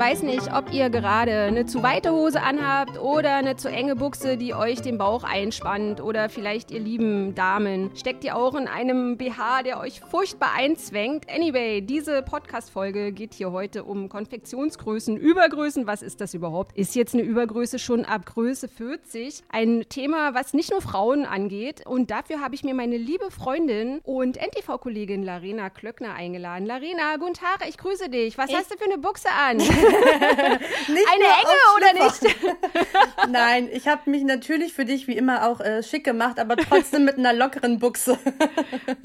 weiß nicht, ob ihr gerade eine zu weite Hose anhabt oder eine zu enge Buchse, die euch den Bauch einspannt. Oder vielleicht, ihr lieben Damen, steckt ihr auch in einem BH, der euch furchtbar einzwängt. Anyway, diese Podcast-Folge geht hier heute um Konfektionsgrößen, Übergrößen. Was ist das überhaupt? Ist jetzt eine Übergröße schon ab Größe 40? Ein Thema, was nicht nur Frauen angeht. Und dafür habe ich mir meine liebe Freundin und NTV-Kollegin Larena Klöckner eingeladen. Larena, guten Tag, ich grüße dich. Was ich hast du für eine Buchse an? Eine enge oder nicht? Nein, ich habe mich natürlich für dich wie immer auch äh, schick gemacht, aber trotzdem mit einer lockeren Buchse.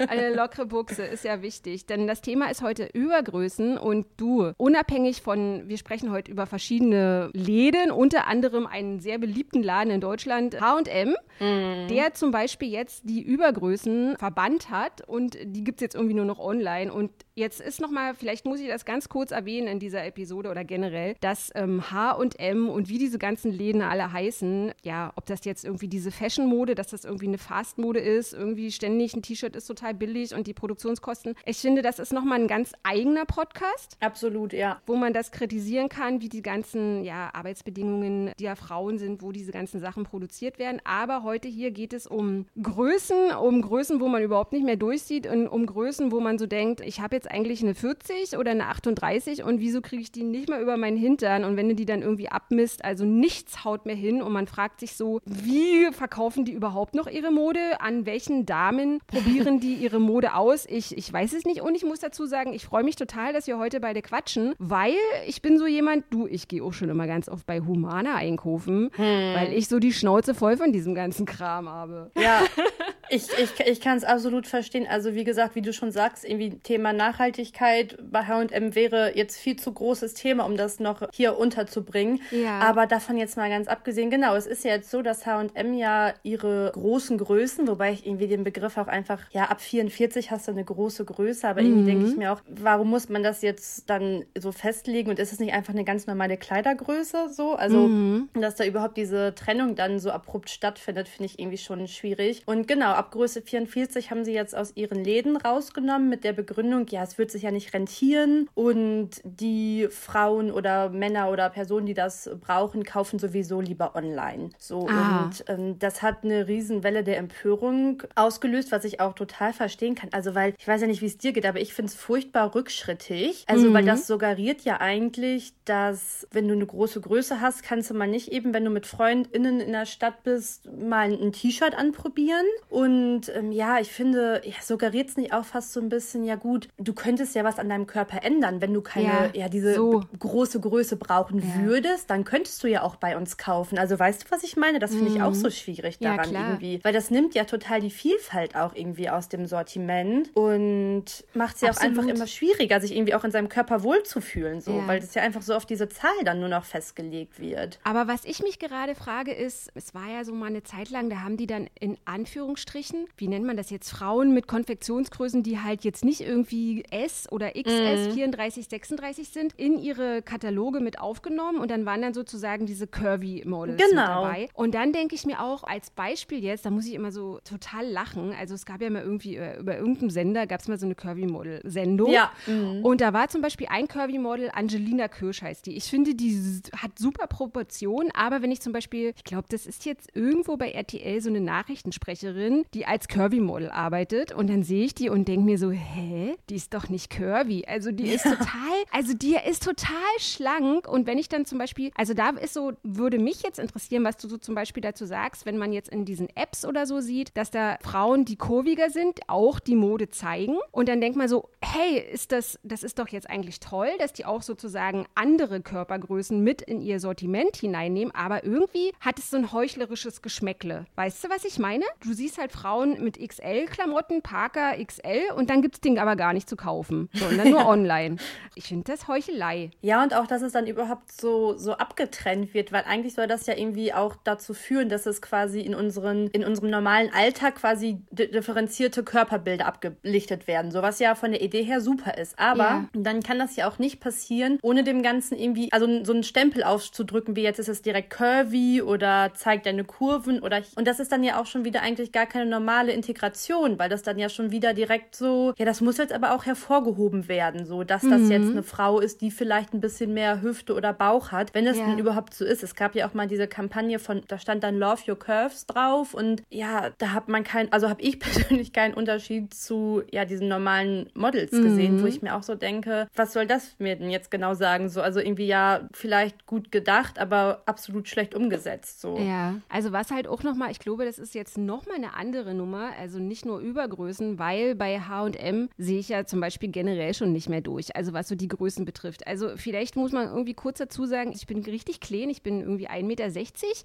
Eine lockere Buchse ist ja wichtig, denn das Thema ist heute Übergrößen und du, unabhängig von, wir sprechen heute über verschiedene Läden, unter anderem einen sehr beliebten Laden in Deutschland, H&M, mhm. der zum Beispiel jetzt die Übergrößen verbannt hat und die gibt es jetzt irgendwie nur noch online und jetzt ist nochmal, vielleicht muss ich das ganz kurz erwähnen in dieser Episode oder generell, dass ähm, H&M und wie diese ganzen Läden alle heißen, ja, ob das jetzt irgendwie diese Fashion-Mode, dass das irgendwie eine Fast-Mode ist, irgendwie ständig ein T-Shirt ist total billig und die Produktionskosten. Ich finde, das ist nochmal ein ganz eigener Podcast. Absolut, ja. Wo man das kritisieren kann, wie die ganzen ja, Arbeitsbedingungen der Frauen sind, wo diese ganzen Sachen produziert werden. Aber heute hier geht es um Größen, um Größen, wo man überhaupt nicht mehr durchsieht und um Größen, wo man so denkt, ich habe jetzt eigentlich eine 40 oder eine 38 und wieso kriege ich die nicht mal über meinen Hintern? Und wenn du die dann irgendwie abmisst, also nichts haut mehr hin und man fragt sich so, wie verkaufen die überhaupt noch ihre Mode? An welchen Damen probieren die ihre Mode aus? Ich, ich weiß es nicht und ich muss dazu sagen, ich freue mich total, dass wir heute beide quatschen, weil ich bin so jemand, du, ich gehe auch schon immer ganz oft bei Humana einkaufen, hm. weil ich so die Schnauze voll von diesem ganzen Kram habe. Ja, ich, ich, ich kann es absolut verstehen. Also wie gesagt, wie du schon sagst, irgendwie Thema Nachhaltigkeit bei H&M wäre jetzt viel zu großes Thema, um das noch hier unterzubringen. Ja. Aber davon jetzt mal ganz abgesehen, genau, es ist ja jetzt so, dass H&M ja ihre großen Größen, wobei ich irgendwie den Begriff auch einfach, ja, ab 44 hast du eine große Größe, aber irgendwie denke ich mhm. mir auch, warum muss man das jetzt dann so festlegen und ist es nicht einfach eine ganz normale Kleidergröße so? Also, mhm. dass da überhaupt diese Trennung dann so abrupt stattfindet, finde ich irgendwie schon schwierig. Und genau, ab Größe 44 haben sie jetzt aus ihren Läden rausgenommen mit der Begründung, ja, es wird sich ja nicht rentieren und die Frauen oder Männer oder Personen, die das brauchen, kaufen sowieso lieber online. So ah. und ähm, das hat eine Riesenwelle der Empörung ausgelöst, was ich auch total verstehen kann. Also weil ich weiß ja nicht, wie es dir geht, aber ich finde es furchtbar rückschrittig. Also mhm. weil das suggeriert ja eigentlich, dass wenn du eine große Größe hast, kannst du mal nicht eben, wenn du mit FreundInnen in der Stadt bist, mal ein T-Shirt anprobieren und und ähm, ja, ich finde, ja, suggeriert es nicht auch fast so ein bisschen, ja gut, du könntest ja was an deinem Körper ändern, wenn du keine, ja, ja diese so. große Größe brauchen ja. würdest, dann könntest du ja auch bei uns kaufen. Also weißt du, was ich meine? Das finde ich auch mhm. so schwierig daran ja, irgendwie. Weil das nimmt ja total die Vielfalt auch irgendwie aus dem Sortiment und macht es ja auch einfach immer schwieriger, sich irgendwie auch in seinem Körper wohlzufühlen, so, weil das ja einfach so auf diese Zahl dann nur noch festgelegt wird. Aber was ich mich gerade frage, ist, es war ja so mal eine Zeit lang, da haben die dann in Anführungsstrichen Anführungsstrichen, wie nennt man das jetzt, Frauen mit Konfektionsgrößen, die halt jetzt nicht irgendwie S oder XS, mhm. 34, 36 sind, in ihre Kataloge mit aufgenommen und dann waren dann sozusagen diese Curvy Models genau. dabei. Und dann denke ich mir auch als Beispiel jetzt, da muss ich immer so total lachen, also es gab ja mal irgendwie äh, über irgendeinem Sender gab es mal so eine Curvy Model Sendung. Ja. Mhm. Und da war zum Beispiel ein Curvy Model, Angelina Kirsch heißt die. Ich finde, die hat super Proportionen, aber wenn ich zum Beispiel, ich glaube, das ist jetzt irgendwo bei RTL so eine Nachrichtensprecherin, die als Curvy-Model arbeitet. Und dann sehe ich die und denke mir so, hä? Die ist doch nicht curvy. Also die ist total, also die ist total schlank. Und wenn ich dann zum Beispiel, also da ist so, würde mich jetzt interessieren, was du so zum Beispiel dazu sagst, wenn man jetzt in diesen Apps oder so sieht, dass da Frauen, die kurviger sind, auch die Mode zeigen. Und dann denkt man so, hey, ist das, das ist doch jetzt eigentlich toll, dass die auch sozusagen andere Körpergrößen mit in ihr Sortiment hineinnehmen. Aber irgendwie hat es so ein heuchlerisches Geschmäckle. Weißt du, was ich meine? Du siehst halt Frauen mit XL-Klamotten, Parker XL und dann gibt es Ding aber gar nicht zu kaufen, sondern nur online. Ich finde das Heuchelei. Ja, und auch, dass es dann überhaupt so, so abgetrennt wird, weil eigentlich soll das ja irgendwie auch dazu führen, dass es quasi in, unseren, in unserem normalen Alltag quasi differenzierte Körperbilder abgelichtet werden. So was ja von der Idee her super ist. Aber ja. dann kann das ja auch nicht passieren, ohne dem Ganzen irgendwie, also so einen Stempel aufzudrücken, wie jetzt ist es direkt curvy oder zeigt deine Kurven oder. Und das ist dann ja auch schon wieder eigentlich gar keine normale Integration, weil das dann ja schon wieder direkt so, ja, das muss jetzt aber auch hervorgehoben werden, so, dass das mhm. jetzt eine Frau ist, die vielleicht ein bisschen mehr Hüfte oder Bauch hat, wenn es ja. denn überhaupt so ist. Es gab ja auch mal diese Kampagne von, da stand dann Love Your Curves drauf und ja, da hat man kein, also habe ich persönlich keinen Unterschied zu, ja, diesen normalen Models mhm. gesehen, wo ich mir auch so denke, was soll das mir denn jetzt genau sagen? So, also irgendwie ja, vielleicht gut gedacht, aber absolut schlecht umgesetzt, so. Ja, also was halt auch nochmal, ich glaube, das ist jetzt nochmal eine andere Nummer, also nicht nur Übergrößen, weil bei H&M sehe ich ja zum Beispiel generell schon nicht mehr durch, also was so die Größen betrifft. Also vielleicht muss man irgendwie kurz dazu sagen, ich bin richtig klein, ich bin irgendwie 1,60 Meter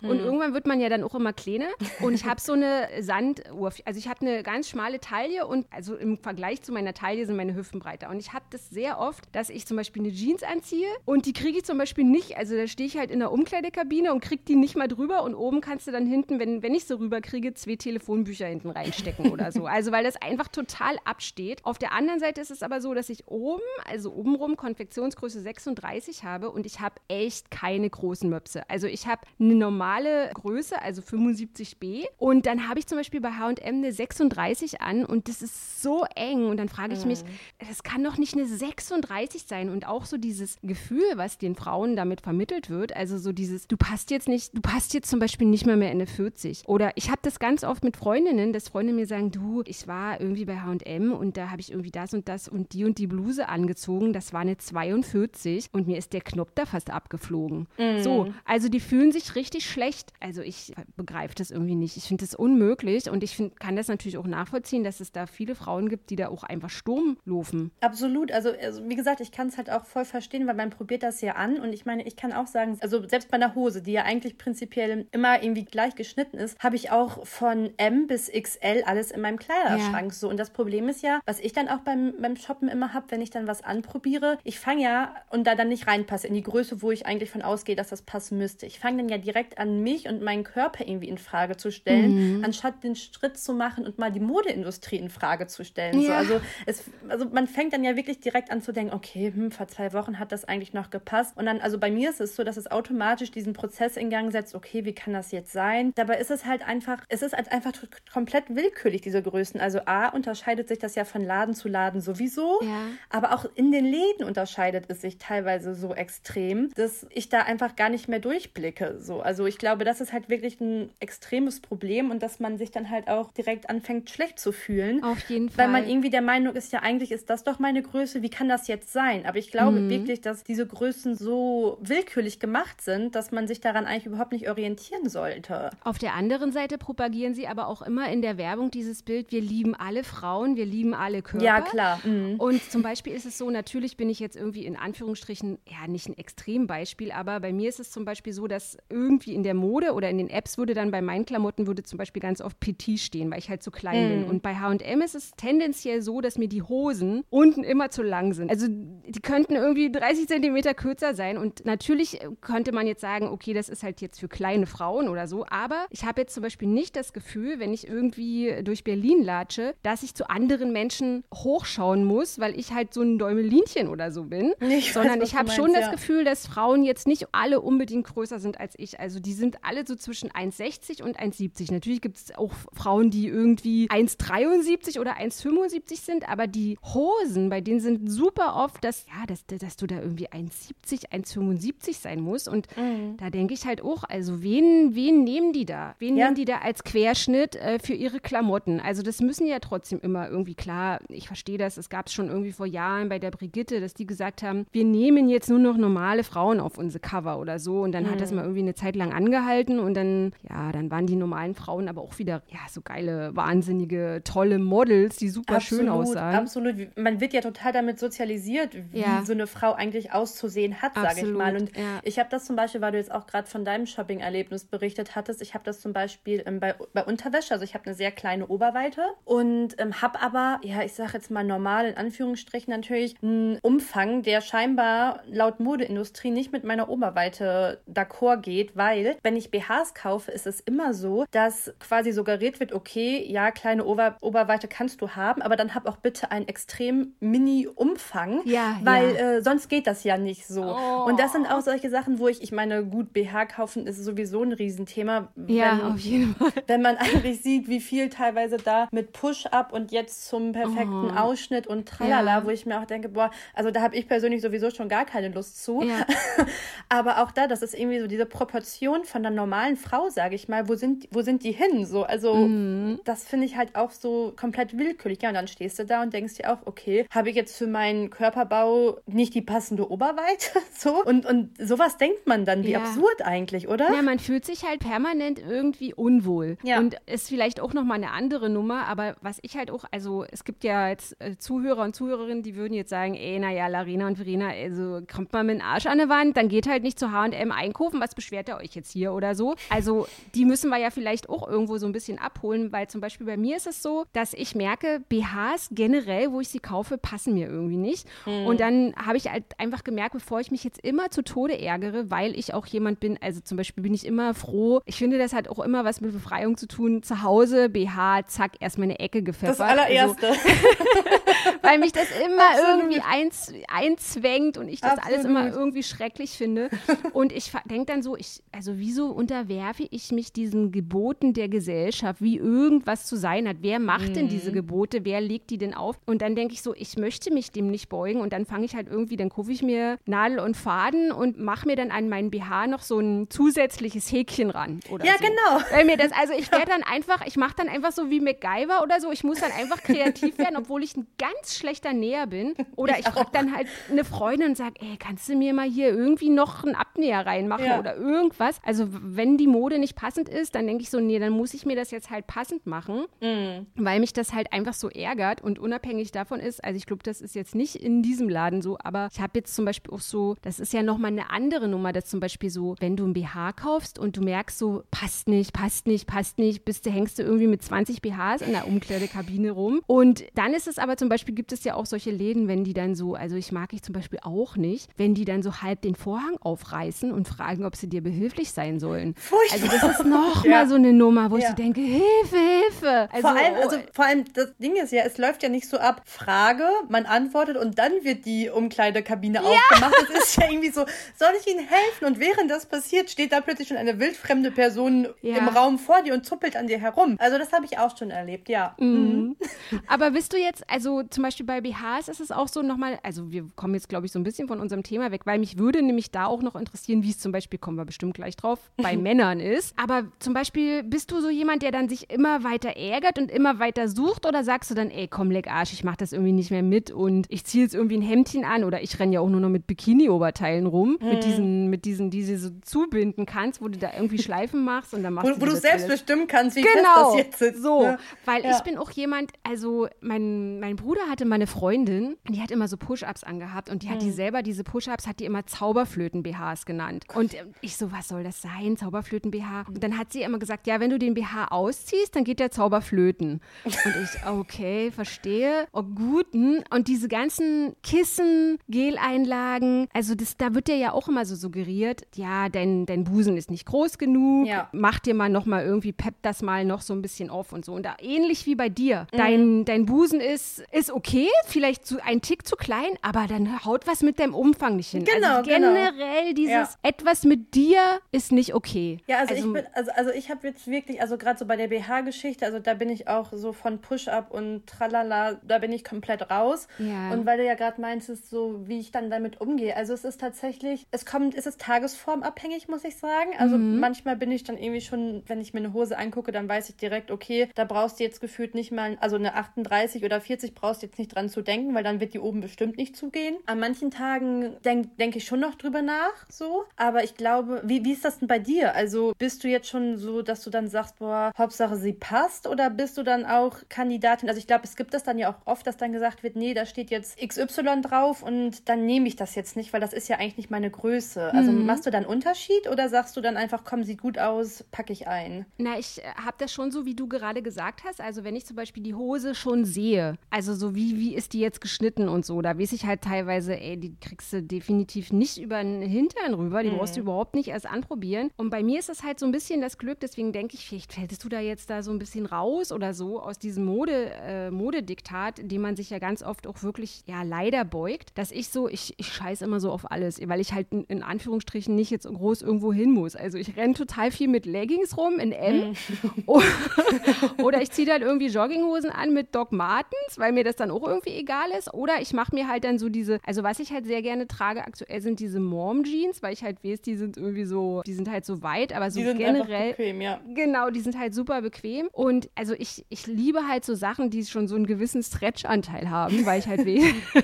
mhm. und irgendwann wird man ja dann auch immer kleiner und ich habe so eine Sanduhr, also ich habe eine ganz schmale Taille und also im Vergleich zu meiner Taille sind meine Hüften breiter und ich habe das sehr oft, dass ich zum Beispiel eine Jeans anziehe und die kriege ich zum Beispiel nicht, also da stehe ich halt in der Umkleidekabine und kriege die nicht mal drüber und oben kannst du dann hinten, wenn, wenn ich so rüberkriege, zwei Telefonbücher hinten reinstecken oder so. Also weil das einfach total absteht. Auf der anderen Seite ist es aber so, dass ich oben, also obenrum Konfektionsgröße 36 habe und ich habe echt keine großen Möpse. Also ich habe eine normale Größe, also 75b und dann habe ich zum Beispiel bei H&M eine 36 an und das ist so eng und dann frage ich mich, mhm. das kann doch nicht eine 36 sein und auch so dieses Gefühl, was den Frauen damit vermittelt wird, also so dieses, du passt jetzt nicht, du passt jetzt zum Beispiel nicht mehr mehr in eine 40 oder ich habe das ganz oft mit Freundinnen, dass Freunde mir sagen, du, ich war irgendwie bei H&M und da habe ich irgendwie das und das und die und die Bluse angezogen, das war eine 42 und mir ist der Knopf da fast abgeflogen. Mhm. So, also die fühlen sich richtig schlecht. Also ich begreife das irgendwie nicht. Ich finde das unmöglich und ich find, kann das natürlich auch nachvollziehen, dass es da viele Frauen gibt, die da auch einfach Sturm laufen. Absolut. Also, also wie gesagt, ich kann es halt auch voll verstehen, weil man probiert das ja an und ich meine, ich kann auch sagen, also selbst bei einer Hose, die ja eigentlich prinzipiell immer irgendwie gleich geschnitten ist, habe ich auch von M bis XL alles in meinem Kleiderschrank ja. so. Und das Problem ist ja, was ich dann auch beim, beim Shoppen immer habe, wenn ich dann was anprobiere, ich fange ja und da dann nicht reinpasse in die Größe, wo ich eigentlich von ausgehe, dass das passen müsste. Ich fange dann ja direkt an, mich und meinen Körper irgendwie in Frage zu stellen, mhm. anstatt den Schritt zu machen und mal die Modeindustrie in Frage zu stellen. Ja. So, also, es, also man fängt dann ja wirklich direkt an zu denken, okay, hm, vor zwei Wochen hat das eigentlich noch gepasst. Und dann, also bei mir ist es so, dass es automatisch diesen Prozess in Gang setzt, okay, wie kann das jetzt sein? Dabei ist es halt einfach, es ist halt einfach komplett willkürlich, diese Größen. Also A, unterscheidet sich das ja von Laden zu Laden sowieso, ja. aber auch in den Läden unterscheidet es sich teilweise so extrem, dass ich da einfach gar nicht mehr durchblicke. So. Also ich glaube, das ist halt wirklich ein extremes Problem und dass man sich dann halt auch direkt anfängt, schlecht zu fühlen. Auf jeden Fall. Weil man irgendwie der Meinung ist, ja, eigentlich ist das doch meine Größe, wie kann das jetzt sein? Aber ich glaube mhm. wirklich, dass diese Größen so willkürlich gemacht sind, dass man sich daran eigentlich überhaupt nicht orientieren sollte. Auf der anderen Seite propagieren sie aber auch immer in der Werbung dieses Bild, wir lieben alle Frauen, wir lieben alle Körper. Ja, klar. Mhm. Und zum Beispiel ist es so, natürlich bin ich jetzt irgendwie in Anführungsstrichen, ja, nicht ein Extrembeispiel, aber bei mir ist es zum Beispiel so, dass irgendwie in der Mode oder in den Apps würde dann bei meinen Klamotten würde zum Beispiel ganz oft Petit stehen, weil ich halt so klein mm. bin. Und bei H&M ist es tendenziell so, dass mir die Hosen unten immer zu lang sind. Also die könnten irgendwie 30 Zentimeter kürzer sein. Und natürlich könnte man jetzt sagen, okay, das ist halt jetzt für kleine Frauen oder so. Aber ich habe jetzt zum Beispiel nicht das Gefühl, wenn ich irgendwie durch Berlin latsche, dass ich zu anderen Menschen hochschauen muss, weil ich halt so ein Däumelinchen oder so bin. Ich Sondern weiß, ich habe schon ja. das Gefühl, dass Frauen jetzt nicht alle unbedingt größer sind als ich. Also die sind alle so zwischen 1,60 und 1,70. Natürlich gibt es auch Frauen, die irgendwie 1,73 oder 1,75 sind, aber die Hosen, bei denen sind super oft, dass, ja, dass, dass du da irgendwie 1,70, 1,75 sein musst. Und mhm. da denke ich halt auch, also wen, wen nehmen die da? Wen ja. nehmen die da als Querschnitt äh, für ihre Klamotten? Also das müssen ja trotzdem immer irgendwie klar, ich verstehe das, es gab es schon irgendwie vor Jahren bei der Brigitte, dass die gesagt haben, wir nehmen jetzt nur noch normale Frauen auf unsere Cover oder so. Und dann mhm. hat das mhm. mal irgendwie eine Zeit lang angehalten und dann, ja, dann waren die normalen Frauen aber auch wieder, ja, so geile, wahnsinnige, tolle Models, die super absolut, schön aussahen. Absolut. Man wird ja total damit sozialisiert, wie ja. so eine Frau eigentlich auszusehen hat, sage ich mal. Und ja. ich habe das zum Beispiel, weil du jetzt auch gerade von deinem Shopping-Erlebnis berichtet hattest, ich habe das zum Beispiel ähm, bei, bei Unterwäsche, also ich habe eine sehr kleine Oberweite und ähm, habe aber, ja, ich sage jetzt mal normal in Anführungsstrichen natürlich, einen Umfang, der scheinbar laut Modeindustrie nicht mit meiner Oberweite d'accord geht, weil wenn ich BHs kaufe, ist es immer so, dass quasi suggeriert wird, okay, ja, kleine Ober Oberweite kannst du haben, aber dann hab auch bitte einen extrem Mini-Umfang, ja, weil ja. Äh, sonst geht das ja nicht so. Oh. Und das sind auch solche Sachen, wo ich, ich meine, gut, BH kaufen ist sowieso ein Riesenthema. Ja, wenn, auf jeden Fall. Wenn man eigentlich wirklich sieht, wie viel teilweise da mit Push-Up und jetzt zum perfekten oh. Ausschnitt und tralala, ja. wo ich mir auch denke, boah, also da habe ich persönlich sowieso schon gar keine Lust zu. Ja. Aber auch da, das ist irgendwie so diese Proportion von einer normalen Frau, sage ich mal, wo sind, wo sind die hin? So, also mhm. das finde ich halt auch so komplett willkürlich. Ja, und dann stehst du da und denkst dir auch, okay, habe ich jetzt für meinen Körperbau nicht die passende Oberweite? so. Und, und sowas denkt man dann, wie ja. absurd eigentlich, oder? Ja, man fühlt sich halt permanent irgendwie unwohl. Ja. Und ist vielleicht auch nochmal eine andere Nummer, aber was ich halt auch, also es gibt ja jetzt äh, Zuhörer und Zuhörerinnen, die würden jetzt sagen, ey, naja, Larina und Verena, also kommt mal mit dem Arsch an die Wand, dann geht halt nicht zu H&M einkaufen, was beschwert ihr euch jetzt hier oder so? Also die müssen wir ja vielleicht auch irgendwo so ein bisschen abholen, weil zum Beispiel bei mir ist es so, dass ich merke, BHs generell, wo ich sie kaufe, passen mir irgendwie nicht. Mhm. Und dann habe ich halt einfach gemerkt, bevor ich mich jetzt immer zu Tode ärgere, weil ich auch jemand bin, also zum Beispiel bin ich immer froh, ich finde, das hat auch immer was mit Befreiung zu tun, zu Hause, BH, zack, erstmal eine Ecke gepfeffert. Das allererste. Also, weil mich das immer Absolut. irgendwie einz, einzwängt und ich das Absolut. alles immer irgendwie schrecklich finde. Und ich denke dann so, ich, also wieso unterwerfe ich mich diesen Geboten der Gesellschaft, wie irgendwas zu sein hat? Wer macht mhm. denn diese Gebote? Wer legt die denn auf? Und dann denke ich so, ich möchte mich dem nicht beugen und dann fange ich halt irgendwie, dann kaufe ich mir Nadel und Faden und mache mir dann an meinen BH noch so ein zusätzliches Häkchen ran. Oder ja, so. genau. Weil mir das, also ich werde dann einfach, ich mache dann einfach so wie MacGyver oder so, ich muss dann einfach kreativ werden, obwohl ich ein ganz schlechter Näher bin. Oder ich, ich frage dann halt eine Freundin und sage, ey, kannst du mir mal hier irgendwie noch einen Abnäher reinmachen ja. oder irgendwas? Also wenn die Mode nicht passend ist, dann denke ich so, nee, dann muss ich mir das jetzt halt passend machen, mhm. weil mich das halt einfach so ärgert und unabhängig davon ist, also ich glaube, das ist jetzt nicht in diesem Laden so, aber ich habe jetzt zum Beispiel auch so, das ist ja nochmal eine andere Nummer, dass zum Beispiel so, wenn du ein BH kaufst und du merkst so, passt nicht, passt nicht, passt nicht, bist du, hängst du irgendwie mit 20 BHs in der Umkleidekabine rum und dann ist es aber zum Beispiel, gibt es ja auch solche Läden, wenn die dann so, also ich mag ich zum Beispiel auch nicht, wenn die dann so halb den Vorhang aufreißen und fragen, ob sie dir behilflich sein sollen. Furchtbar. Also das ist nochmal ja. so eine Nummer, wo ja. ich so denke, Hilfe, Hilfe. Also, vor allem, also vor allem das Ding ist ja, es läuft ja nicht so ab, Frage, man antwortet und dann wird die Umkleidekabine ja. aufgemacht. Das ist ja irgendwie so, soll ich Ihnen helfen? Und während das passiert, steht da plötzlich schon eine wildfremde Person im Raum vor dir und zuppelt an dir herum. Also das habe ich auch schon erlebt, ja. Mhm. Mhm. Aber bist du jetzt, also zum Beispiel bei BHs ist es auch so nochmal, also wir kommen jetzt, glaube ich, so ein bisschen von unserem Thema weg, weil mich würde nämlich da auch noch interessieren, wie es zum Beispiel, kommen wir bestimmt gleich drauf, bei Männern ist. Aber zum Beispiel, bist du so jemand, der dann sich immer weiter ärgert und immer weiter sucht oder sagst du dann, ey, komm, leck Arsch, ich mach das irgendwie nicht mehr mit und ich ziehe jetzt irgendwie ein Hemdchen an oder ich renne ja auch nur noch mit Bikini-Oberteilen rum, mhm. mit diesen, mit diesen, die du so zubinden kannst, wo du da irgendwie Schleifen machst und dann machst wo, du Wo du selbst alles. bestimmen kannst, wie genau, fest das jetzt sitzt. so, ne? weil ja. ich bin auch jemand, also mein, mein Bruder hatte mal eine Freundin, die hat immer so Push-Ups angehabt und die hat mhm. die selber, diese Push-Ups, hat die immer Zauberflöten-BHs genannt. Und ich so, was soll das sein, Zauberflöten-BH? Und dann hat sie immer gesagt, ja, wenn du den BH ausziehst, dann geht der Zauberflöten. Und ich, okay, verstehe. Oh, guten. Und diese ganzen Kissen, Geleinlagen, also das, da wird dir ja auch immer so suggeriert, ja, dein, dein Busen ist nicht groß genug, ja. mach dir mal noch mal irgendwie, pepp das mal noch so ein bisschen auf und so. Und da, ähnlich wie bei dir, mhm. dein, dein Busen ist, ist okay, vielleicht zu, ein Tick zu klein, aber dann haut was mit deinem Umfang nicht hin. Genau, also genau. generell genau. dieses ja. etwas mit dir ist nicht okay. Ja, also, also ich bin, also, also ich habe jetzt wirklich, also gerade so bei der BH-Geschichte, also da bin ich auch so von Push-Up und Tralala, da bin ich komplett raus. Ja. Und weil du ja gerade meintest, so wie ich dann damit umgehe. Also es ist tatsächlich, es kommt, es ist tagesformabhängig, muss ich sagen. Also mhm. manchmal bin ich dann irgendwie schon, wenn ich mir eine Hose angucke, dann weiß ich direkt, okay, da brauchst du jetzt gefühlt nicht mal, also eine 38 oder 40 brauchst du jetzt nicht dran zu denken, weil dann wird die oben bestimmt nicht zugehen. An manchen Tagen denke denk ich schon noch drüber nach, so. Aber ich glaube, wie, wie ist das denn bei dir? Also bist du jetzt schon so, dass du dann sagst, boah, Hauptsache sie passt oder bist du dann auch Kandidatin? Also ich glaube, es gibt das dann ja auch oft, dass dann gesagt wird, nee, da steht jetzt XY drauf und dann nehme ich das jetzt nicht, weil das ist ja eigentlich nicht meine Größe. Also mhm. machst du dann Unterschied oder sagst du dann einfach, komm, sieht gut aus, packe ich ein? Na, ich äh, habe das schon so, wie du gerade gesagt hast. Also wenn ich zum Beispiel die Hose schon sehe, also so wie, wie ist die jetzt geschnitten und so, da weiß ich halt teilweise, ey, die kriegst du definitiv nicht über den Hintern rüber, die mhm. brauchst du überhaupt nicht erst anprobieren. Und bei mir ist es halt so ein bisschen das Glück, deswegen denke ich, vielleicht fälltest du da jetzt da so ein bisschen raus oder so aus diesem Mode, äh, Modediktat, dem man sich ja ganz oft auch wirklich, ja, leider beugt, dass ich so, ich, ich scheiße immer so auf alles, weil ich halt in, in Anführungsstrichen nicht jetzt groß irgendwo hin muss. Also ich renne total viel mit Leggings rum in M mhm. oder ich ziehe dann irgendwie Jogginghosen an mit Doc Martens, weil mir das dann auch irgendwie egal ist. Oder ich mache mir halt dann so diese, also was ich halt sehr gerne trage aktuell sind diese Mom-Jeans, weil ich halt weiß, die sind irgendwie so, die sind halt so weit, aber so die sind generell. Bequem, ja. Genau, die sind halt super bequem. Und also ich, ich liebe halt so Sachen, die schon so einen gewissen Stretch-Anteil haben, weil ich halt weiß,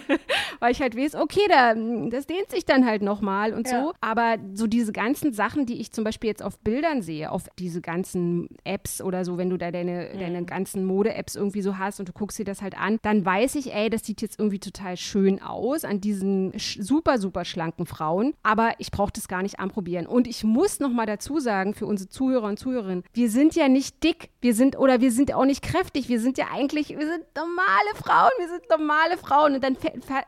weil ich halt weiß, okay, da, das dehnt sich dann halt nochmal und ja. so. Aber so diese ganzen Sachen, die ich zum Beispiel jetzt auf Bildern sehe, auf diese ganzen Apps oder so, wenn du da deine, mhm. deine ganzen Mode-Apps irgendwie so hast und du guckst dir das halt an, dann weiß ich, ey, das sieht jetzt irgendwie total schön aus an diesen super, super schlanken Frauen. Aber ich brauche das gar nicht anprobieren. Und ich muss nochmal dazu sagen, für unsere Zuhörer und Zuhörerinnen, wir sind ja nicht dick, wir sind oder wir sind auch nicht kräftig, wir sind ja eigentlich, wir sind normale Frauen, wir sind normale Frauen. Und dann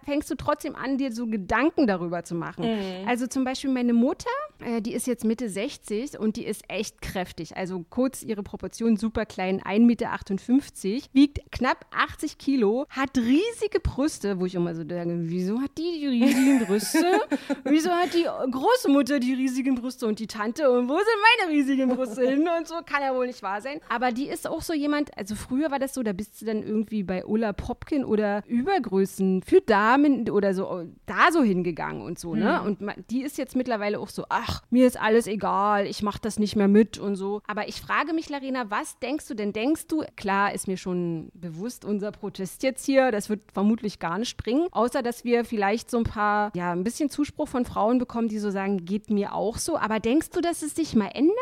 fängst du trotzdem an, dir so Gedanken darüber zu machen. Mhm. Also zum Beispiel meine Mutter, äh, die ist jetzt Mitte 60 und die ist echt kräftig. Also kurz ihre Proportionen super klein, 1,58 Meter, wiegt knapp 80 Kilo, hat riesige Brüste, wo ich immer so denke, wieso hat die die riesigen Brüste? wieso hat die Großmutter die riesigen Brüste und die Tante und wo sind meine riesigen Brüste hin und so? Kann ja wohl nicht wahr sein. Aber die ist auch so jemand, also früher war das so, da bist du dann irgendwie bei Ulla Popkin oder Übergrößen für Damen oder so, da so hingegangen und so, ne? Mhm. Und die ist jetzt mittlerweile auch so, ach, mir ist alles egal, ich mach das nicht mehr mit und so. Aber ich frage mich, Larina, was denkst du denn? Denkst du, klar ist mir schon bewusst, unser Protest jetzt hier, das wird vermutlich gar nicht bringen, außer dass wir vielleicht so ein paar, ja, ein bisschen Zuspruch von Frauen bekommen, die so sagen, geht mir auch so. Aber denkst du, dass es sich mal ändert?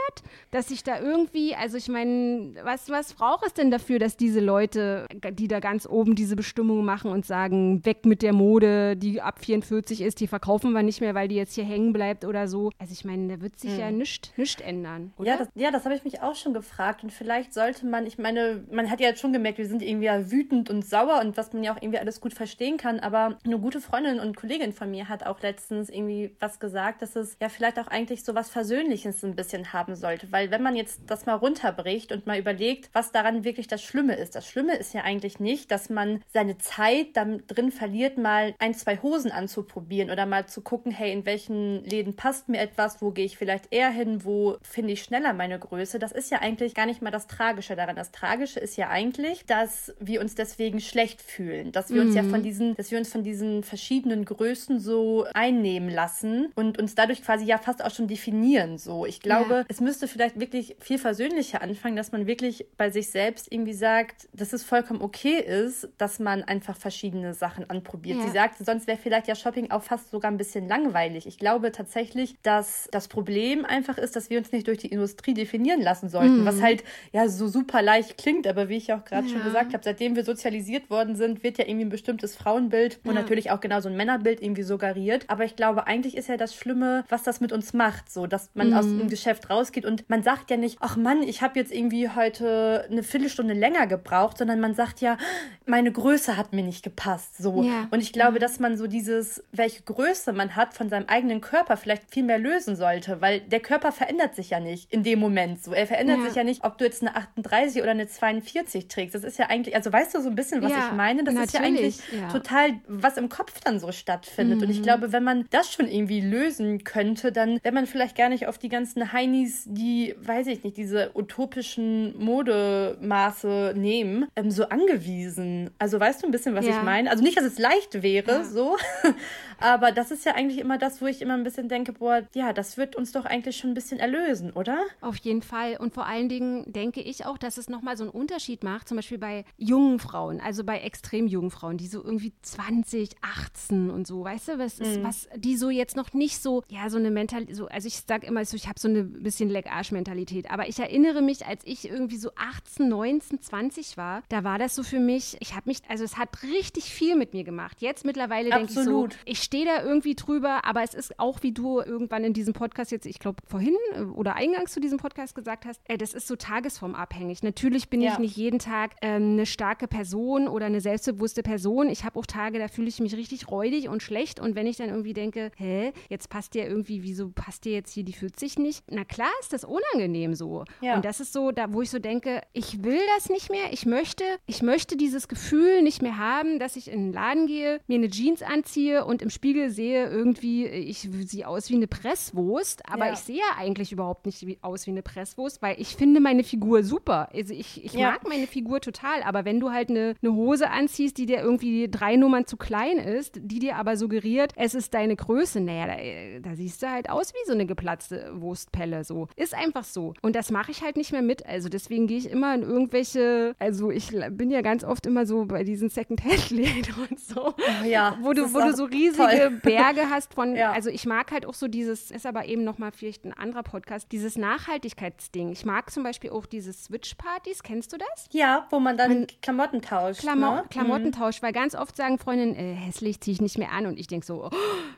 Dass sich da irgendwie, also ich meine, was, was braucht es denn dafür, dass diese Leute, die da ganz oben diese Bestimmung machen und sagen, weg mit der Mode, die ab 44 ist, die verkaufen wir nicht mehr, weil die jetzt hier hängen bleibt oder so. Also ich meine, da wird sich hm. ja nichts ändern. Oder? Ja, das, ja, das habe ich mich auch schon gefragt. Und vielleicht sollte man, ich meine, man hat ja jetzt schon gemerkt, wir sind irgendwie ja wütend und sauer und was man ja auch irgendwie alles gut verstehen kann. Aber eine gute Freundin und Kollegin von mir hat auch letztens irgendwie was gesagt, dass es ja vielleicht auch eigentlich so was Versöhnliches ein bisschen haben sollte. Weil wenn man jetzt das mal runterbricht und mal überlegt, was daran wirklich das Schlimme ist. Das Schlimme ist ja eigentlich nicht, dass man seine Zeit dann drin verliert, mal ein, zwei Hosen anzuprobieren oder mal zu gucken, hey, in welchen Läden passt mir etwas, wo gehe ich vielleicht eher hin, wo finde ich schneller meine Größe. Das ist ja eigentlich gar nicht mal das Tragische daran. Das Tragische ist ja eigentlich, dass wir uns deswegen schlecht fühlen, dass wir mhm. uns ja von diesen, dass wir uns von diesen verschiedenen Größen so einnehmen lassen und uns dadurch quasi ja fast auch schon definieren. So, ich glaube, ja. es müsste vielleicht wirklich viel versöhnlicher anfangen, dass man wirklich bei sich selbst irgendwie sagt, dass es vollkommen okay ist, dass man einfach verschiedene Sachen anprobiert. Ja. Sie sagt, sonst wäre vielleicht ja Shopping auch fast sogar ein bisschen langweilig. Ich glaube tatsächlich, dass das Problem einfach ist, dass wir uns nicht durch die Industrie definieren lassen sollten, mhm. was halt ja so super leicht klingt, aber wie ich auch gerade ja. schon gesagt habe, seitdem wir sozialisiert worden sind, wird ja irgendwie ein bestimmtes Frauenbild und natürlich auch genau so ein Männerbild irgendwie suggeriert. Aber ich glaube, eigentlich ist ja das Schlimme, was das mit uns macht, so dass man mhm. aus dem Geschäft rausgeht und man sagt ja nicht, ach Mann, ich habe jetzt irgendwie heute eine Viertelstunde länger gebraucht, sondern man sagt ja, meine Größe hat mir nicht gepasst. So. Ja. Und ich glaube, ja. dass man so dieses, welche Größe man hat von seinem eigenen Körper vielleicht viel mehr lösen sollte, weil der Körper verändert sich ja nicht in dem Moment so. Er verändert ja. sich ja nicht, ob du jetzt eine 38 oder eine 42 trägst. Das ist ja eigentlich, also weißt du so ein bisschen, was ich meine? Das ist ja eigentlich total, was im Kopf dann so stattfindet. Mhm. Und ich mhm. glaube, wenn man das schon irgendwie lösen könnte, dann wäre man vielleicht gar nicht auf die ganzen Heinis, die, weiß ich nicht, diese utopischen Modemaße nehmen, ähm, so angewiesen. Also weißt du ein bisschen, was ja. ich meine? Also nicht, dass es leicht wäre, ja. so, aber das ist ja eigentlich immer das, wo ich immer ein bisschen denke, boah, ja, das wird uns doch eigentlich schon ein bisschen erlösen, oder? Auf jeden Fall. Und vor allen Dingen denke ich auch, dass es nochmal so einen Unterschied macht, zum Beispiel bei jungen Frauen, also bei extrem jungen Frauen, die so irgendwie 20, 18 und so, weißt du, was ist, mhm. was, die so jetzt noch nicht so, ja, so eine Mentalität, so, also ich sag immer so, ich habe so eine bisschen Leckarsch-Mentalität, aber ich erinnere mich, als ich irgendwie so 18, 19, 20 war, da war das so für mich, ich habe mich, also es hat richtig viel mit mir gemacht. Jetzt mittlerweile denke ich so, ich stehe da irgendwie drüber, aber es ist auch, wie du irgendwann in diesem Podcast jetzt, ich glaube vorhin äh, oder eingangs zu diesem Podcast gesagt hast, ey, das ist so tagesformabhängig. Natürlich bin ja. ich nicht jeden Tag ähm, eine starke Person oder eine selbstbewusste Person. Ich habe auch Tage, da fühle ich mich richtig räudig und schlecht und wenn ich dann irgendwie denke, hä, jetzt passt dir irgendwie, wieso passt dir jetzt hier die 40 nicht? Na klar ist das unangenehm so. Ja. Und das ist so, da wo ich so denke, ich will das nicht mehr. Ich möchte, ich möchte dieses Gefühl nicht mehr haben, dass ich in den Laden gehe, mir eine Jeans anziehe und im Spiegel sehe irgendwie, ich sehe aus wie eine Presswurst, aber ja. ich sehe eigentlich überhaupt nicht aus wie eine Presswurst, weil ich finde meine Figur super. Also ich, ich ja. mag meine Figur total, aber wenn du halt eine, eine Hose anziehst, die dir irgendwie drei Nummern zu klein ist, die dir aber suggeriert, es ist deine Größe, naja, da, da siehst du halt aus wie so eine geplatzte Wurstpelle. So. Ist einfach so. Und das mache ich halt nicht mehr mit. Also deswegen gehe ich immer in irgendwelche, also ich bin ja ganz oft immer so bei diesen Second-Hand-Läden und so. Oh ja, wo du, wo du so riesige toll. Berge hast von, ja. also ich mag halt auch so dieses, ist aber eben nochmal vielleicht ein anderer Podcast, dieses Nachhaltigkeitsding. Ich mag zum Beispiel auch diese Switch-Partys, kennst du das? Ja, wo man dann man, Klamotten tauscht. Klamo ne? Klamotten mhm. tauscht, weil ganz oft sagen Freundinnen, äh, hässlich ziehe ich nicht mehr an und ich denke so, oh,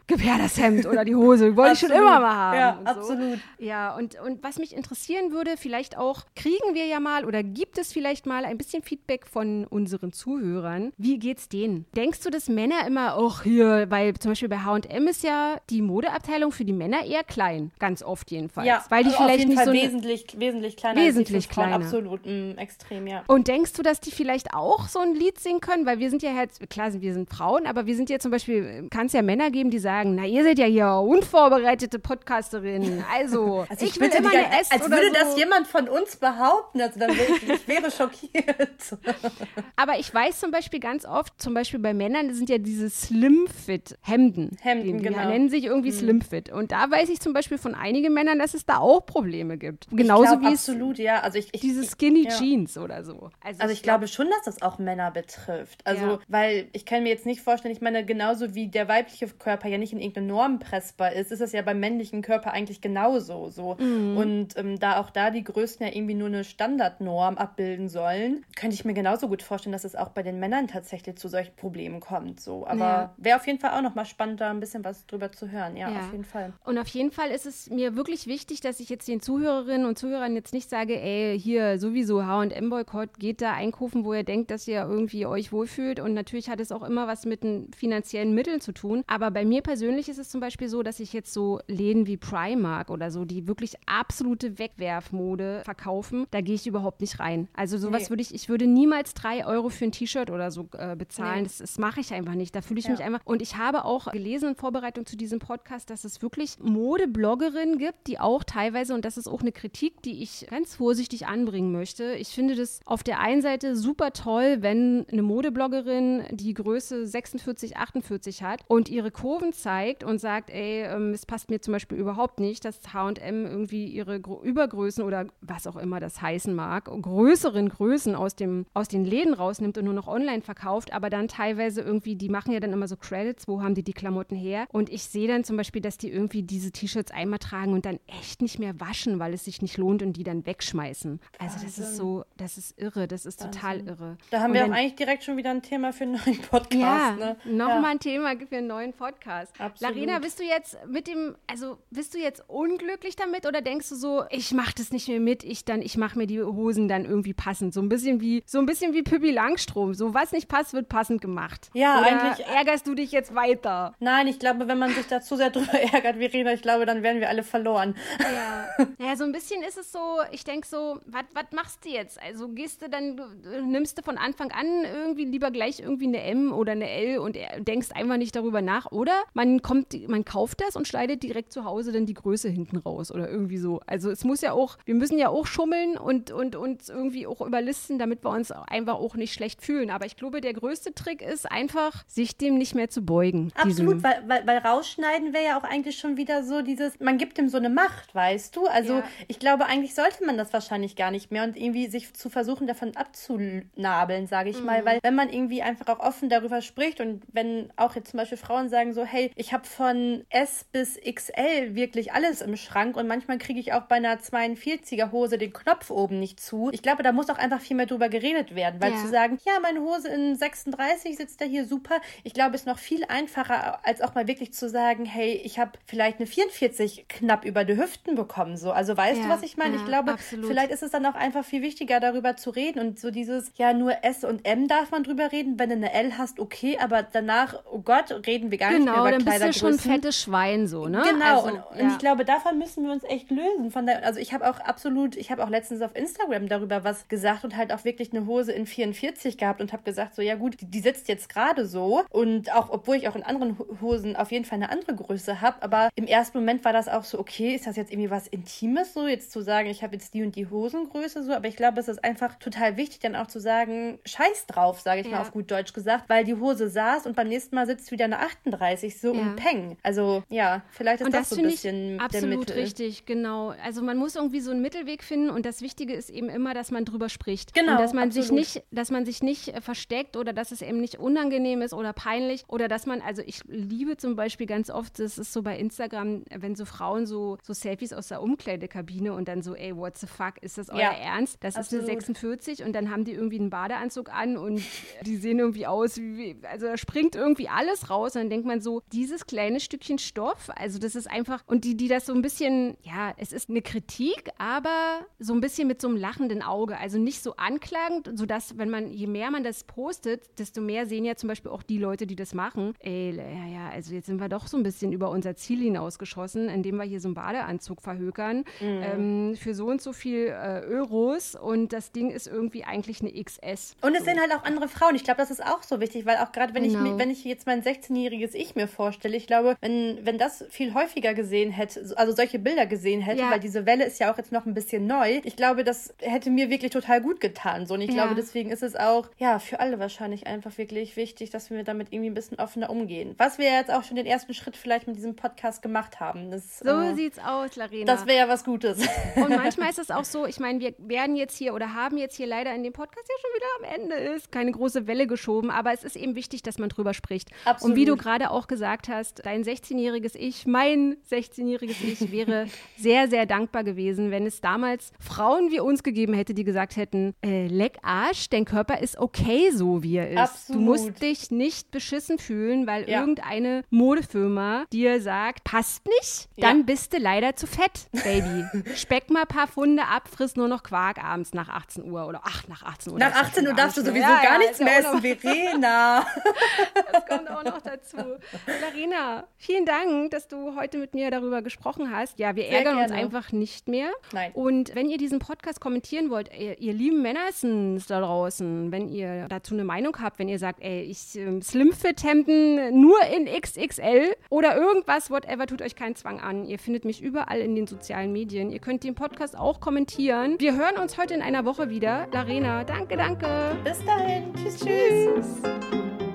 gib her das Hemd oder die Hose, wollte ich schon immer mal haben. Ja, absolut. So. Ja, und, und was mich interessieren würde, vielleicht auch, kriegen wir ja mal oder gibt es vielleicht mal ein bisschen Feedback von unseren Zuhörern? Wie geht's denen? Denkst du, dass Männer immer auch hier, weil zum Beispiel bei H&M ist ja die Modeabteilung für die Männer eher klein, ganz oft jedenfalls. Ja, weil die also vielleicht nicht Fall so wesentlich, wesentlich kleiner wesentlich kleiner. Absolut, mh, extrem, ja. Und denkst du, dass die vielleicht auch so ein Lied singen können? Weil wir sind ja jetzt, klar, wir sind Frauen, aber wir sind ja zum Beispiel, kann es ja Männer geben, die sagen, na, ihr seid ja hier unvorbereitete Podcasterinnen. Also, also ich, ich will immer eine S Als würde so. das jemand von uns behaupten, also dann wäre ich, ich wäre schockiert. aber ich weiß zum Beispiel ganz oft, zum Beispiel bei Männern sind ja diese Slim-Fit-Hemden. Hemden, die, genau. nennen sich irgendwie mhm. Slim-Fit. Und da weiß ich zum Beispiel von einigen Männern, dass es da auch Probleme gibt. Genauso wie absolut, ja. Also ich, ich diese Skinny ja. Jeans oder so. Also, also ich, ich glaube schon, dass das auch Männer betrifft. Also, ja. weil ich kann mir jetzt nicht vorstellen, ich meine, genauso wie der weibliche Körper ja nicht in irgendeine Norm pressbar ist, ist es ja beim männlichen Körper eigentlich genauso. So. Mhm. Und ähm, da auch da die Größen ja irgendwie nur eine Standardnorm abbilden sollen, könnte ich mir genauso gut vorstellen, dass es auch bei den Männern tatsächlich zu solchen Problemen kommt. So. Aber ja. wäre auf jeden Fall auch nochmal spannend, da ein bisschen was drüber zu hören. Ja, ja, auf jeden Fall. Und auf jeden Fall ist es mir wirklich wichtig, dass ich jetzt den Zuhörerinnen und Zuhörern jetzt nicht sage, ey, hier sowieso H&M-Boykott, geht da einkaufen, wo ihr denkt, dass ihr irgendwie euch wohlfühlt. Und natürlich hat es auch immer was mit den finanziellen Mitteln zu tun. Aber bei mir persönlich ist es zum Beispiel so, dass ich jetzt so Läden wie Primark oder so, die wirklich absolute Wegwerfmode verkaufen, da gehe ich überhaupt nicht rein. Also sowas nee. würde ich, ich würde niemals drei Euro für ein T-Shirt oder so äh, bezahlen. Nee. Das, das mache ich einfach nicht. Da fühle ich ja. mich einfach. Und ich habe auch gelesen in Vorbereitung zu diesem Podcast, dass es wirklich Modebloggerinnen gibt, die auch teilweise, und das ist auch eine Kritik, die ich ganz vorsichtig anbringen möchte. Ich finde das auf der einen Seite super toll, wenn eine Modebloggerin die Größe 46, 48 hat und ihre Kurven zeigt und sagt, ey, ähm, es passt mir zum Beispiel überhaupt nicht, dass H&M irgendwie ihre Übergrößen oder was auch immer das heißen mag, größeren Größen aus, dem, aus den Läden rausnimmt und nur noch online verkauft, aber dann teilweise irgendwie, die machen ja dann immer so Credits, wo haben die die Klamotten her? Und ich sehe dann zum Beispiel, dass die irgendwie diese T-Shirts einmal tragen und dann echt nicht mehr waschen, weil es sich nicht lohnt und die dann wegschmeißen. Also das ist so, das ist irre, das ist Wahnsinn. total irre. Da haben und wir auch eigentlich direkt schon wieder ein Thema für einen neuen Podcast. Ja, ne? nochmal ja. ein Thema für einen neuen Podcast. Absolut. Larina, bist du jetzt mit dem, also bist du jetzt unglücklich damit oder denkst du so, ich mache das nicht mehr mit, ich dann, ich mache mir die Hosen dann irgendwie passend, so ein bisschen wie, so ein bisschen wie Pippi Langstrom, so was nicht passt, wird passend gemacht. Ja, oder eigentlich. ärgerst du dich jetzt weiter? Nein, ich glaube, wenn man sich da zu sehr drüber ärgert, Verena, ich glaube, dann werden wir alle verloren. Ja, ja so ein bisschen ist es so, ich denke so, was machst du jetzt? Also gehst du dann, nimmst du von Anfang an irgendwie lieber gleich irgendwie eine M oder eine L und denkst einfach nicht darüber nach. Oder man kommt, man kauft das und schneidet direkt zu Hause dann die Größe hinten raus oder irgendwie so. Also es muss ja auch, wir müssen ja auch schummeln und, und uns irgendwie auch überlisten, damit wir uns einfach auch nicht schlecht fühlen. Aber ich glaube, der größte Trick ist einfach, sich dem nicht mehr zu beugen. Absolut, weil, weil, weil rausschneiden wäre ja auch eigentlich schon wieder so dieses, man gibt ihm so eine Macht, weißt du? Also ja. ich glaube, eigentlich sollte man das wahrscheinlich gar nicht mehr und irgendwie sich zu versuchen, davon abzunabeln, sage ich mhm. mal. Weil wenn man irgendwie einfach auch offen darüber spricht und wenn auch jetzt zum Beispiel Frauen sagen so, hey, ich habe von S bis XL wirklich alles im Schrank und manchmal kriege ich auch bei einer 42er Hose den Knopf oben nicht zu. Ich glaube, da muss auch einfach viel mehr drüber geredet werden, weil ja. zu sagen, ja, meine Hose in 36 sitzt da hier super. Ich glaube, ist noch viel einfacher, als auch mal wirklich zu sagen, hey, ich habe vielleicht eine 44 knapp über die Hüften bekommen. So, also weißt ja, du, was ich meine? Ja, ich glaube, absolut. Vielleicht ist es dann auch einfach viel wichtiger, darüber zu reden und so dieses, ja, nur S und M darf man drüber reden. Wenn du eine L hast, okay, aber danach, oh Gott, reden wir gar genau, nicht mehr über dann bist du schon fettes Schwein so, ne? Genau, also, und, ja. und, ich glaube, davon müssen wir uns echt lösen. Von der, also ich habe auch absolut, ich habe auch letztens letztens auf Instagram darüber was gesagt und halt auch wirklich eine Hose in 44 gehabt und habe gesagt, so ja gut, die, die sitzt jetzt gerade so. Und auch, obwohl ich auch in anderen Hosen auf jeden Fall eine andere Größe habe, aber im ersten Moment war das auch so, okay, ist das jetzt irgendwie was Intimes so, jetzt zu sagen, ich habe jetzt die und die Hosengröße so, aber ich glaube, es ist einfach total wichtig, dann auch zu sagen, scheiß drauf, sage ich ja. mal auf gut Deutsch gesagt, weil die Hose saß und beim nächsten Mal sitzt wieder eine 38, so ja. und peng. Also ja, vielleicht ist und das, das so ein bisschen absolut richtig, genau. Also man muss irgendwie so einen Mittelweg finden und das Wichtige ist eben immer, dass man drüber spricht. Genau. Und dass man absolut. sich nicht, dass man sich nicht äh, versteckt oder dass es eben nicht unangenehm ist oder peinlich oder dass man, also ich liebe zum Beispiel ganz oft, das ist so bei Instagram, wenn so Frauen so, so Selfies aus der Umkleidekabine und dann so, ey, what the fuck, ist das euer ja, Ernst? Das absolut. ist eine 46 und dann haben die irgendwie einen Badeanzug an und die sehen irgendwie aus, wie, also da springt irgendwie alles raus und dann denkt man so, dieses kleine Stückchen Stoff, also das ist einfach, und die, die das so ein bisschen, ja, es ist eine Kritik, aber so ein bisschen mit so einem lachenden Auge, also nicht so anklagend, sodass, wenn man, je mehr man das postet, desto mehr sehen ja zum Beispiel auch die Leute, die das machen, ey, ja, ja, also jetzt sind wir doch so ein bisschen über unser Ziel hinausgeschossen, indem wir hier so einen Badeanzug verhökern mhm. ähm, für so und so viel äh, Euros und das Ding ist irgendwie eigentlich eine XS. Und es so. sind halt auch andere Frauen. Ich glaube, das ist auch so wichtig, weil auch gerade wenn genau. ich wenn ich jetzt mein 16-jähriges Ich mir vorstelle, ich glaube, wenn wenn das viel häufiger gesehen hätte, also solche Bilder gesehen hätte, ja. weil diese Welle ist ja auch jetzt noch ein bisschen neu. Ich glaube, das hätte mir wirklich total gut getan. So und ich ja. glaube, deswegen ist es auch ja für alle wahrscheinlich einfach wirklich wichtig, dass wir damit irgendwie ein bisschen offener umgehen. Was wir jetzt auch schon den ersten Schritt vielleicht mit diesem Podcast gemacht haben. Das, so äh, sieht's aus, Larena. Das wäre ja was Gutes. Und manchmal ist es auch so, ich meine, wir werden jetzt hier oder haben jetzt hier leider in dem Podcast ja schon wieder am Ende ist, keine große Welle geschoben, aber es ist eben wichtig, dass man drüber spricht. Absolut. Und wie du gerade auch gesagt hast, dein 16-jähriges Ich, mein 16-jähriges Ich wäre sehr, sehr dankbar gewesen, wenn es damals Frauen wie uns gegeben hätte, die gesagt hätten, äh, leck Arsch, dein Körper ist okay so, wie er ist. Absolut. Du musst dich nicht beschissen fühlen, weil ja. irgendeine Modefirma dir sagt, passt nicht, dann ja. bist du leider zu fett, Baby. Speck mal ein paar Funde ab, friss nur noch Quark abends nach 18 Uhr oder ach, nach 18 Uhr. Nach 18 Uhr darfst du sowieso ja, gar nichts mehr essen, Verena. das kommt auch noch dazu. Larina, vielen Dank, dass du heute mit mir darüber gesprochen hast. Ja, wir Sehr ärgern gerne. uns einfach nicht mehr. Nein. Und wenn ihr diesen Podcast kommentieren wollt, ihr, ihr lieben Männersens da draußen, wenn ihr dazu eine Meinung habt, wenn ihr sagt, ey, ich ähm, Slimfit-Hemden nur in XXL oder irgendwas, whatever, tut euch keinen Zwang an. Ihr findet mich überall in den sozialen Medien. Ihr könnt den Podcast auch kommentieren. Wir hören uns heute in einer Woche wieder. Larena, danke, danke. Bis dahin. Tschüss, tschüss. tschüss.